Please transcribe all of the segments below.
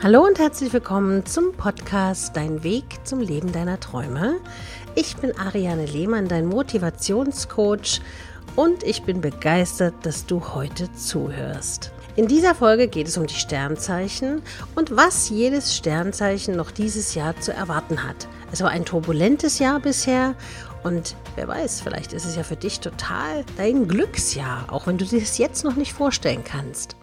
Hallo und herzlich willkommen zum Podcast Dein Weg zum Leben deiner Träume. Ich bin Ariane Lehmann, dein Motivationscoach und ich bin begeistert, dass du heute zuhörst. In dieser Folge geht es um die Sternzeichen und was jedes Sternzeichen noch dieses Jahr zu erwarten hat. Es war ein turbulentes Jahr bisher und wer weiß, vielleicht ist es ja für dich total dein Glücksjahr, auch wenn du dir das jetzt noch nicht vorstellen kannst.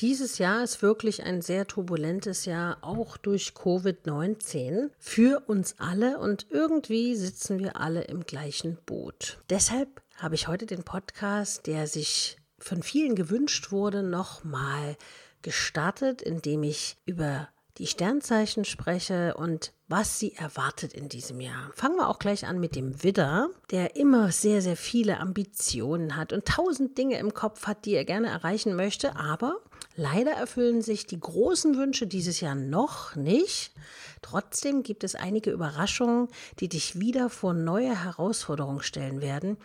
Dieses Jahr ist wirklich ein sehr turbulentes Jahr, auch durch Covid-19 für uns alle und irgendwie sitzen wir alle im gleichen Boot. Deshalb habe ich heute den Podcast, der sich von vielen gewünscht wurde, nochmal gestartet, indem ich über die Sternzeichen spreche und was sie erwartet in diesem Jahr. Fangen wir auch gleich an mit dem Widder, der immer sehr, sehr viele Ambitionen hat und tausend Dinge im Kopf hat, die er gerne erreichen möchte, aber leider erfüllen sich die großen Wünsche dieses Jahr noch nicht. Trotzdem gibt es einige Überraschungen, die dich wieder vor neue Herausforderungen stellen werden,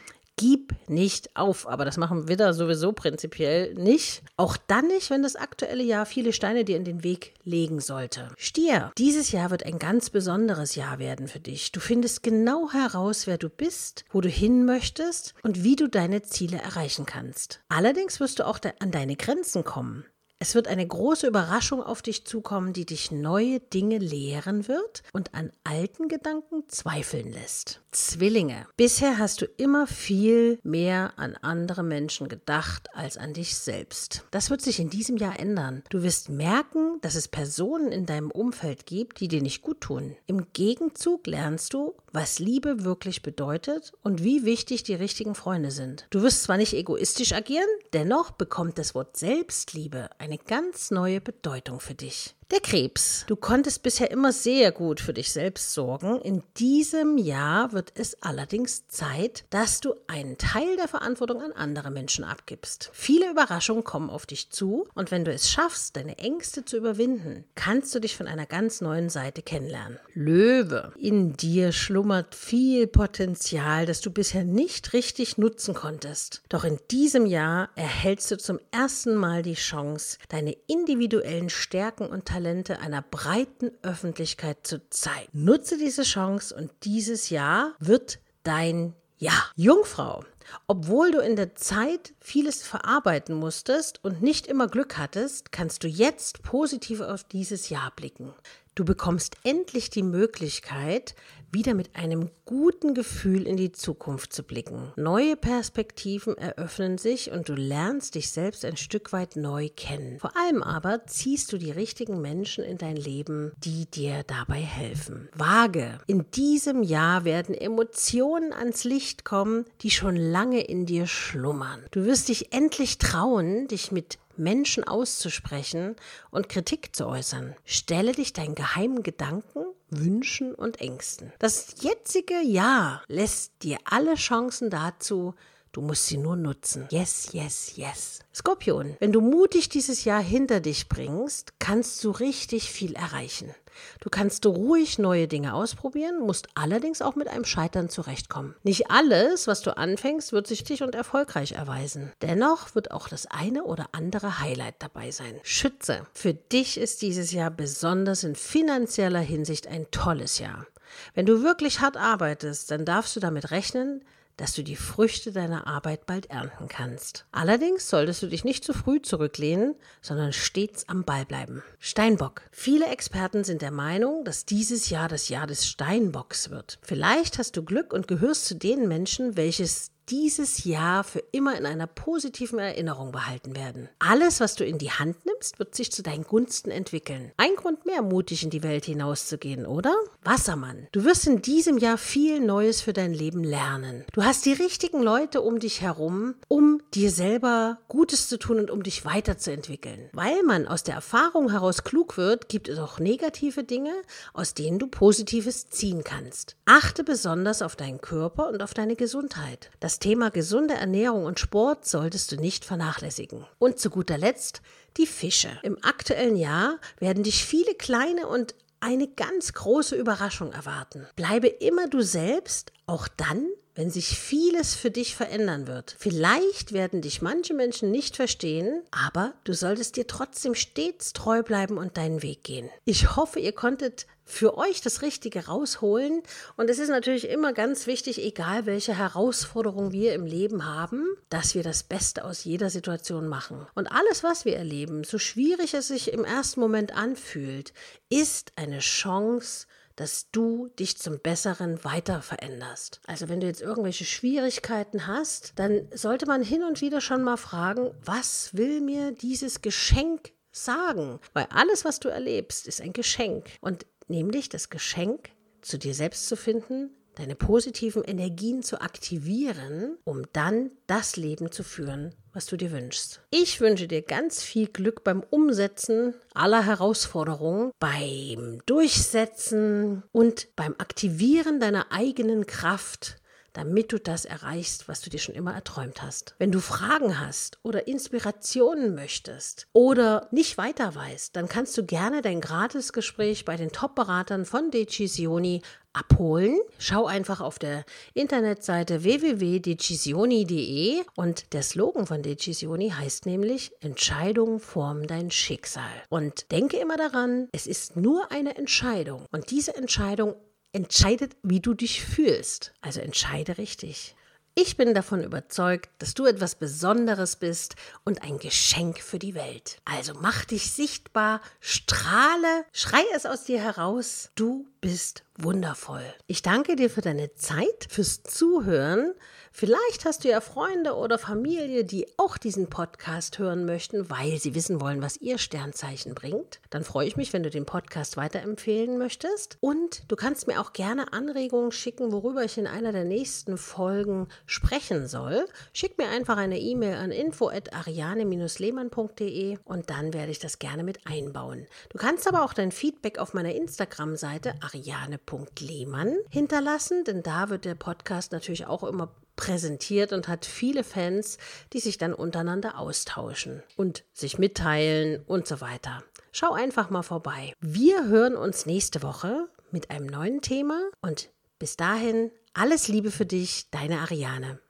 Gib nicht auf. Aber das machen Widder sowieso prinzipiell nicht. Auch dann nicht, wenn das aktuelle Jahr viele Steine dir in den Weg legen sollte. Stier, dieses Jahr wird ein ganz besonderes Jahr werden für dich. Du findest genau heraus, wer du bist, wo du hin möchtest und wie du deine Ziele erreichen kannst. Allerdings wirst du auch an deine Grenzen kommen. Es wird eine große Überraschung auf dich zukommen, die dich neue Dinge lehren wird und an alten Gedanken zweifeln lässt. Zwillinge. Bisher hast du immer viel mehr an andere Menschen gedacht als an dich selbst. Das wird sich in diesem Jahr ändern. Du wirst merken, dass es Personen in deinem Umfeld gibt, die dir nicht gut tun. Im Gegenzug lernst du, was Liebe wirklich bedeutet und wie wichtig die richtigen Freunde sind. Du wirst zwar nicht egoistisch agieren, dennoch bekommt das Wort Selbstliebe eine ganz neue Bedeutung für dich. Der Krebs. Du konntest bisher immer sehr gut für dich selbst sorgen. In diesem Jahr wird es allerdings Zeit, dass du einen Teil der Verantwortung an andere Menschen abgibst. Viele Überraschungen kommen auf dich zu und wenn du es schaffst, deine Ängste zu überwinden, kannst du dich von einer ganz neuen Seite kennenlernen. Löwe. In dir schlummert viel Potenzial, das du bisher nicht richtig nutzen konntest. Doch in diesem Jahr erhältst du zum ersten Mal die Chance, deine individuellen Stärken und Talente Talente einer breiten Öffentlichkeit zu zeigen. Nutze diese Chance und dieses Jahr wird dein Jahr. Jungfrau. Obwohl du in der Zeit vieles verarbeiten musstest und nicht immer Glück hattest, kannst du jetzt positiv auf dieses Jahr blicken. Du bekommst endlich die Möglichkeit, wieder mit einem guten Gefühl in die Zukunft zu blicken. Neue Perspektiven eröffnen sich und du lernst dich selbst ein Stück weit neu kennen. Vor allem aber ziehst du die richtigen Menschen in dein Leben, die dir dabei helfen. Waage. In diesem Jahr werden Emotionen ans Licht kommen, die schon lange in dir schlummern. Du wirst dich endlich trauen, dich mit Menschen auszusprechen und Kritik zu äußern. Stelle dich deinen geheimen Gedanken, Wünschen und Ängsten. Das jetzige Jahr lässt dir alle Chancen dazu, Du musst sie nur nutzen. Yes, yes, yes. Skorpion, wenn du mutig dieses Jahr hinter dich bringst, kannst du richtig viel erreichen. Du kannst ruhig neue Dinge ausprobieren, musst allerdings auch mit einem Scheitern zurechtkommen. Nicht alles, was du anfängst, wird sich und erfolgreich erweisen. Dennoch wird auch das eine oder andere Highlight dabei sein. Schütze. Für dich ist dieses Jahr besonders in finanzieller Hinsicht ein tolles Jahr. Wenn du wirklich hart arbeitest, dann darfst du damit rechnen, dass du die Früchte deiner Arbeit bald ernten kannst. Allerdings solltest du dich nicht zu früh zurücklehnen, sondern stets am Ball bleiben. Steinbock. Viele Experten sind der Meinung, dass dieses Jahr das Jahr des Steinbocks wird. Vielleicht hast du Glück und gehörst zu den Menschen, welches dieses Jahr für immer in einer positiven Erinnerung behalten werden. Alles, was du in die Hand nimmst, wird sich zu deinen Gunsten entwickeln. Ein Grund mehr, mutig in die Welt hinauszugehen, oder? Wassermann, du wirst in diesem Jahr viel Neues für dein Leben lernen. Du hast die richtigen Leute um dich herum, um dir selber Gutes zu tun und um dich weiterzuentwickeln. Weil man aus der Erfahrung heraus klug wird, gibt es auch negative Dinge, aus denen du Positives ziehen kannst. Achte besonders auf deinen Körper und auf deine Gesundheit. Das das Thema gesunde Ernährung und Sport solltest du nicht vernachlässigen. Und zu guter Letzt die Fische. Im aktuellen Jahr werden dich viele kleine und eine ganz große Überraschung erwarten. Bleibe immer du selbst, auch dann, wenn sich vieles für dich verändern wird. Vielleicht werden dich manche Menschen nicht verstehen, aber du solltest dir trotzdem stets treu bleiben und deinen Weg gehen. Ich hoffe, ihr konntet für euch das Richtige rausholen. Und es ist natürlich immer ganz wichtig, egal welche Herausforderung wir im Leben haben, dass wir das Beste aus jeder Situation machen. Und alles, was wir erleben, so schwierig es sich im ersten Moment anfühlt, ist eine Chance, dass du dich zum Besseren weiter veränderst. Also wenn du jetzt irgendwelche Schwierigkeiten hast, dann sollte man hin und wieder schon mal fragen, was will mir dieses Geschenk sagen? Weil alles, was du erlebst, ist ein Geschenk. Und nämlich das Geschenk, zu dir selbst zu finden, deine positiven Energien zu aktivieren, um dann das Leben zu führen, was du dir wünschst. Ich wünsche dir ganz viel Glück beim Umsetzen aller Herausforderungen, beim Durchsetzen und beim Aktivieren deiner eigenen Kraft damit du das erreichst, was du dir schon immer erträumt hast. Wenn du Fragen hast oder Inspirationen möchtest oder nicht weiter weißt, dann kannst du gerne dein Gratisgespräch bei den Top-Beratern von Decisioni abholen. Schau einfach auf der Internetseite www.decisioni.de und der Slogan von Decisioni heißt nämlich Entscheidungen formen dein Schicksal. Und denke immer daran, es ist nur eine Entscheidung und diese Entscheidung entscheidet, wie du dich fühlst. Also entscheide richtig. Ich bin davon überzeugt, dass du etwas Besonderes bist und ein Geschenk für die Welt. Also mach dich sichtbar, strahle, schrei es aus dir heraus. Du bist wundervoll. Ich danke dir für deine Zeit, fürs Zuhören. Vielleicht hast du ja Freunde oder Familie, die auch diesen Podcast hören möchten, weil sie wissen wollen, was ihr Sternzeichen bringt. Dann freue ich mich, wenn du den Podcast weiterempfehlen möchtest. Und du kannst mir auch gerne Anregungen schicken, worüber ich in einer der nächsten Folgen sprechen soll. Schick mir einfach eine E-Mail an info@ariane-lehmann.de und dann werde ich das gerne mit einbauen. Du kannst aber auch dein Feedback auf meiner Instagram-Seite ariane.lehmann hinterlassen, denn da wird der Podcast natürlich auch immer präsentiert und hat viele Fans, die sich dann untereinander austauschen und sich mitteilen und so weiter. Schau einfach mal vorbei. Wir hören uns nächste Woche mit einem neuen Thema und bis dahin alles Liebe für dich, deine Ariane.